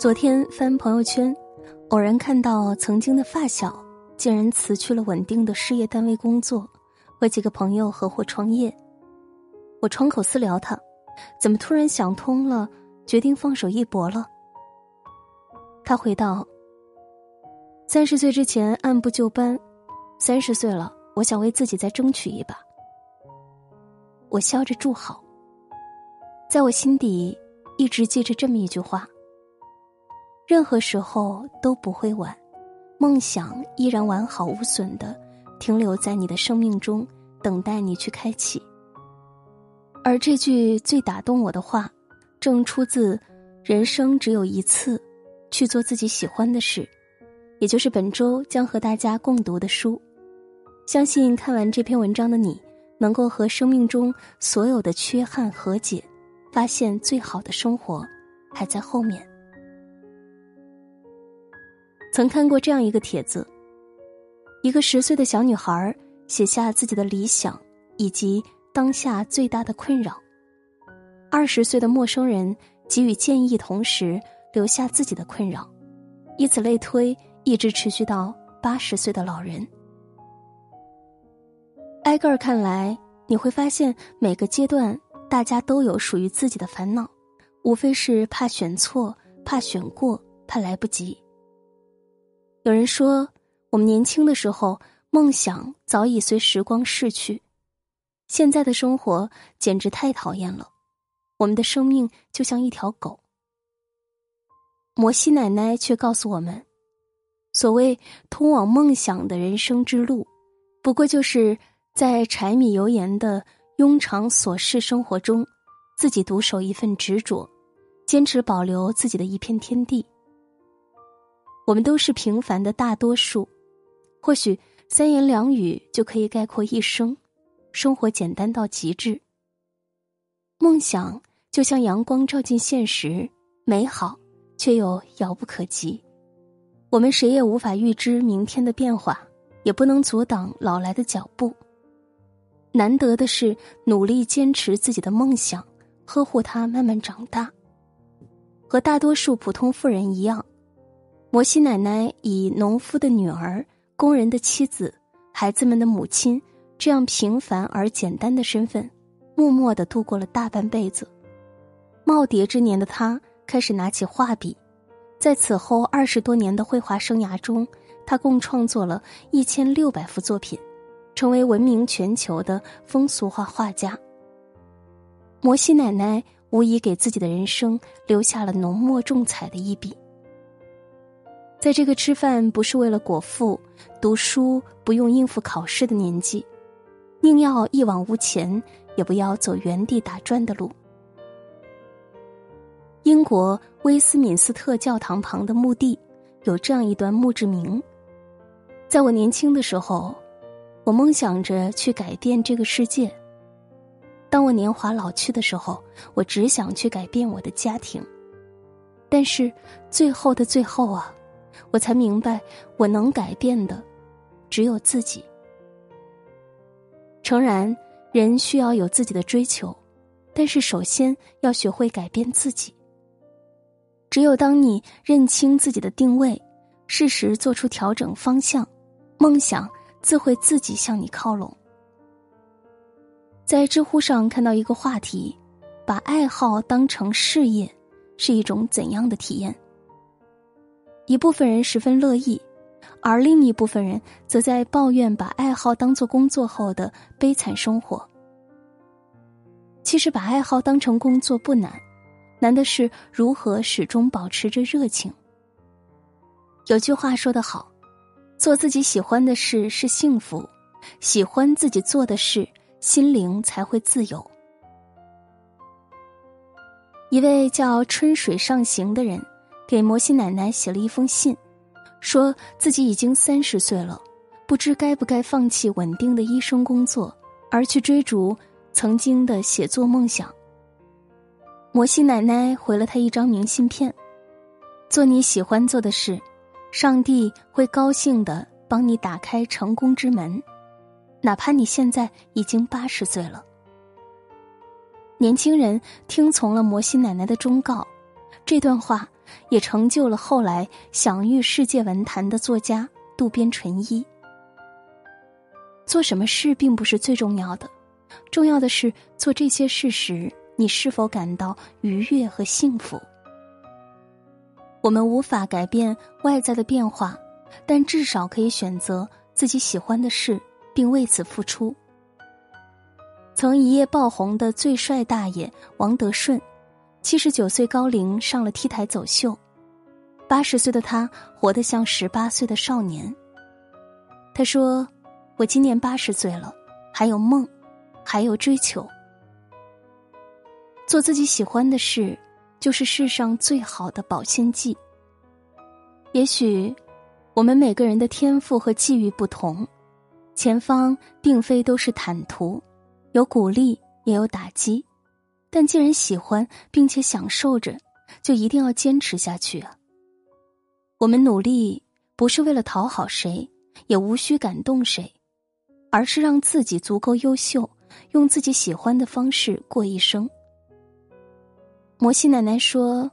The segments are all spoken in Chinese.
昨天翻朋友圈，偶然看到曾经的发小竟然辞去了稳定的事业单位工作，和几个朋友合伙创业。我窗口私聊他，怎么突然想通了，决定放手一搏了？他回道：“三十岁之前按部就班，三十岁了，我想为自己再争取一把。”我笑着祝好，在我心底一直记着这么一句话。任何时候都不会晚，梦想依然完好无损的停留在你的生命中，等待你去开启。而这句最打动我的话，正出自《人生只有一次，去做自己喜欢的事》，也就是本周将和大家共读的书。相信看完这篇文章的你，能够和生命中所有的缺憾和解，发现最好的生活还在后面。曾看过这样一个帖子：一个十岁的小女孩写下自己的理想以及当下最大的困扰；二十岁的陌生人给予建议，同时留下自己的困扰，以此类推，一直持续到八十岁的老人。挨个儿看来，你会发现每个阶段大家都有属于自己的烦恼，无非是怕选错、怕选过、怕来不及。有人说，我们年轻的时候梦想早已随时光逝去，现在的生活简直太讨厌了。我们的生命就像一条狗。摩西奶奶却告诉我们，所谓通往梦想的人生之路，不过就是在柴米油盐的庸常琐事生活中，自己独守一份执着，坚持保留自己的一片天地。我们都是平凡的大多数，或许三言两语就可以概括一生。生活简单到极致，梦想就像阳光照进现实，美好却又遥不可及。我们谁也无法预知明天的变化，也不能阻挡老来的脚步。难得的是，努力坚持自己的梦想，呵护它慢慢长大。和大多数普通富人一样。摩西奶奶以农夫的女儿、工人的妻子、孩子们的母亲这样平凡而简单的身份，默默的度过了大半辈子。耄耋之年的她开始拿起画笔，在此后二十多年的绘画生涯中，她共创作了一千六百幅作品，成为闻名全球的风俗画画家。摩西奶奶无疑给自己的人生留下了浓墨重彩的一笔。在这个吃饭不是为了果腹、读书不用应付考试的年纪，宁要一往无前，也不要走原地打转的路。英国威斯敏斯特教堂旁的墓地有这样一段墓志铭：在我年轻的时候，我梦想着去改变这个世界；当我年华老去的时候，我只想去改变我的家庭。但是最后的最后啊！我才明白，我能改变的只有自己。诚然，人需要有自己的追求，但是首先要学会改变自己。只有当你认清自己的定位，适时做出调整方向，梦想自会自己向你靠拢。在知乎上看到一个话题：把爱好当成事业，是一种怎样的体验？一部分人十分乐意，而另一部分人则在抱怨把爱好当做工作后的悲惨生活。其实，把爱好当成工作不难，难的是如何始终保持着热情。有句话说得好：“做自己喜欢的事是幸福，喜欢自己做的事，心灵才会自由。”一位叫春水上行的人。给摩西奶奶写了一封信，说自己已经三十岁了，不知该不该放弃稳定的医生工作，而去追逐曾经的写作梦想。摩西奶奶回了他一张明信片：“做你喜欢做的事，上帝会高兴的帮你打开成功之门，哪怕你现在已经八十岁了。”年轻人听从了摩西奶奶的忠告，这段话。也成就了后来享誉世界文坛的作家渡边淳一。做什么事并不是最重要的，重要的是做这些事时你是否感到愉悦和幸福。我们无法改变外在的变化，但至少可以选择自己喜欢的事，并为此付出。曾一夜爆红的最帅大爷王德顺，七十九岁高龄上了 T 台走秀，八十岁的他活得像十八岁的少年。他说：“我今年八十岁了，还有梦，还有追求，做自己喜欢的事。”就是世上最好的保鲜剂。也许，我们每个人的天赋和际遇不同，前方并非都是坦途，有鼓励也有打击。但既然喜欢并且享受着，就一定要坚持下去啊！我们努力不是为了讨好谁，也无需感动谁，而是让自己足够优秀，用自己喜欢的方式过一生。摩西奶奶说：“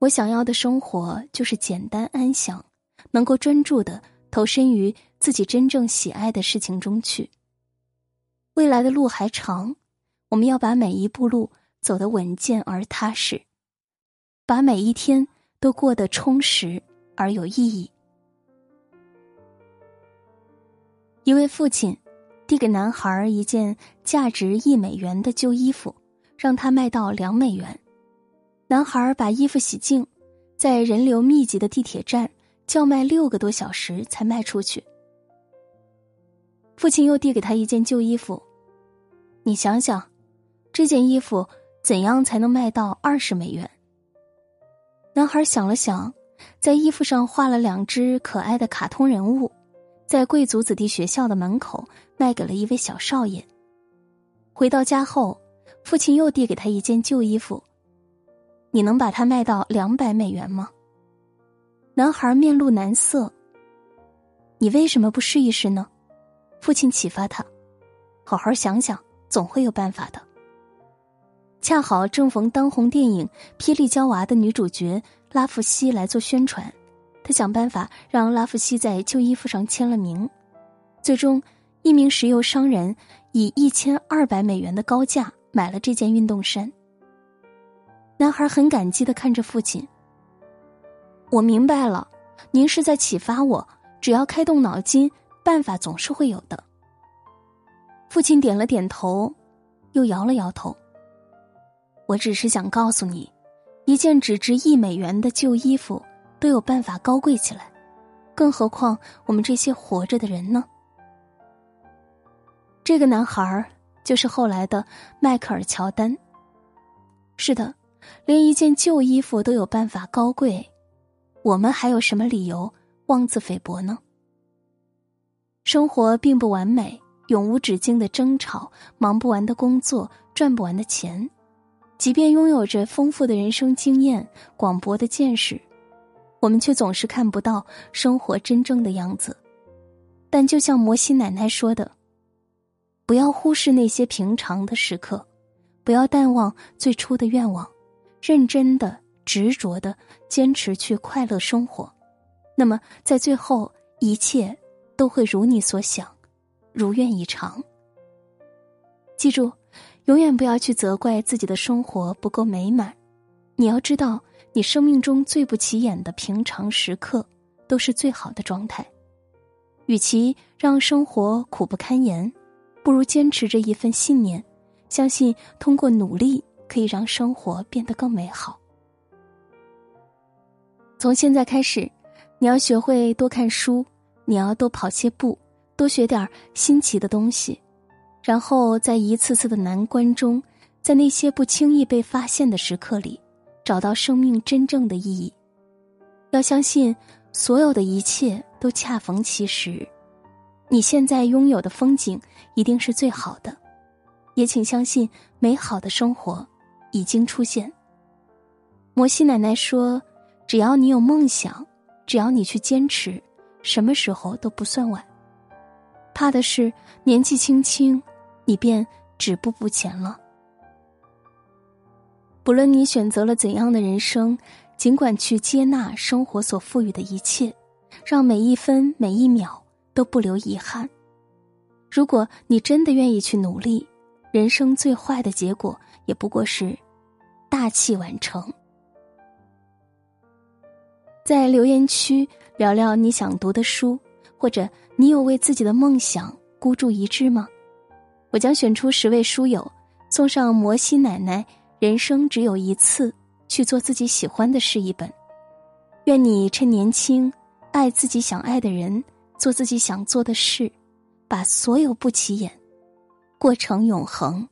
我想要的生活就是简单安详，能够专注的投身于自己真正喜爱的事情中去。未来的路还长，我们要把每一步路走得稳健而踏实，把每一天都过得充实而有意义。”一位父亲递给男孩一件价值一美元的旧衣服，让他卖到两美元。男孩把衣服洗净，在人流密集的地铁站叫卖六个多小时才卖出去。父亲又递给他一件旧衣服，你想想，这件衣服怎样才能卖到二十美元？男孩想了想，在衣服上画了两只可爱的卡通人物，在贵族子弟学校的门口卖给了一位小少爷。回到家后，父亲又递给他一件旧衣服。你能把它卖到两百美元吗？男孩面露难色。你为什么不试一试呢？父亲启发他，好好想想，总会有办法的。恰好正逢当红电影《霹雳娇娃》的女主角拉夫西来做宣传，他想办法让拉夫西在旧衣服上签了名。最终，一名石油商人以一千二百美元的高价买了这件运动衫。男孩很感激的看着父亲。我明白了，您是在启发我，只要开动脑筋，办法总是会有的。父亲点了点头，又摇了摇头。我只是想告诉你，一件只值一美元的旧衣服都有办法高贵起来，更何况我们这些活着的人呢？这个男孩就是后来的迈克尔·乔丹。是的。连一件旧衣服都有办法高贵，我们还有什么理由妄自菲薄呢？生活并不完美，永无止境的争吵，忙不完的工作，赚不完的钱。即便拥有着丰富的人生经验、广博的见识，我们却总是看不到生活真正的样子。但就像摩西奶奶说的：“不要忽视那些平常的时刻，不要淡忘最初的愿望。”认真的、执着的坚持去快乐生活，那么在最后，一切都会如你所想，如愿以偿。记住，永远不要去责怪自己的生活不够美满。你要知道，你生命中最不起眼的平常时刻，都是最好的状态。与其让生活苦不堪言，不如坚持着一份信念，相信通过努力。可以让生活变得更美好。从现在开始，你要学会多看书，你要多跑些步，多学点新奇的东西，然后在一次次的难关中，在那些不轻易被发现的时刻里，找到生命真正的意义。要相信，所有的一切都恰逢其时，你现在拥有的风景一定是最好的，也请相信美好的生活。已经出现。摩西奶奶说：“只要你有梦想，只要你去坚持，什么时候都不算晚。怕的是年纪轻轻，你便止步不前了。不论你选择了怎样的人生，尽管去接纳生活所赋予的一切，让每一分每一秒都不留遗憾。如果你真的愿意去努力，人生最坏的结果也不过是大器晚成。在留言区聊聊你想读的书，或者你有为自己的梦想孤注一掷吗？我将选出十位书友，送上摩西奶奶《人生只有一次，去做自己喜欢的事》一本。愿你趁年轻，爱自己想爱的人，做自己想做的事，把所有不起眼，过成永恒。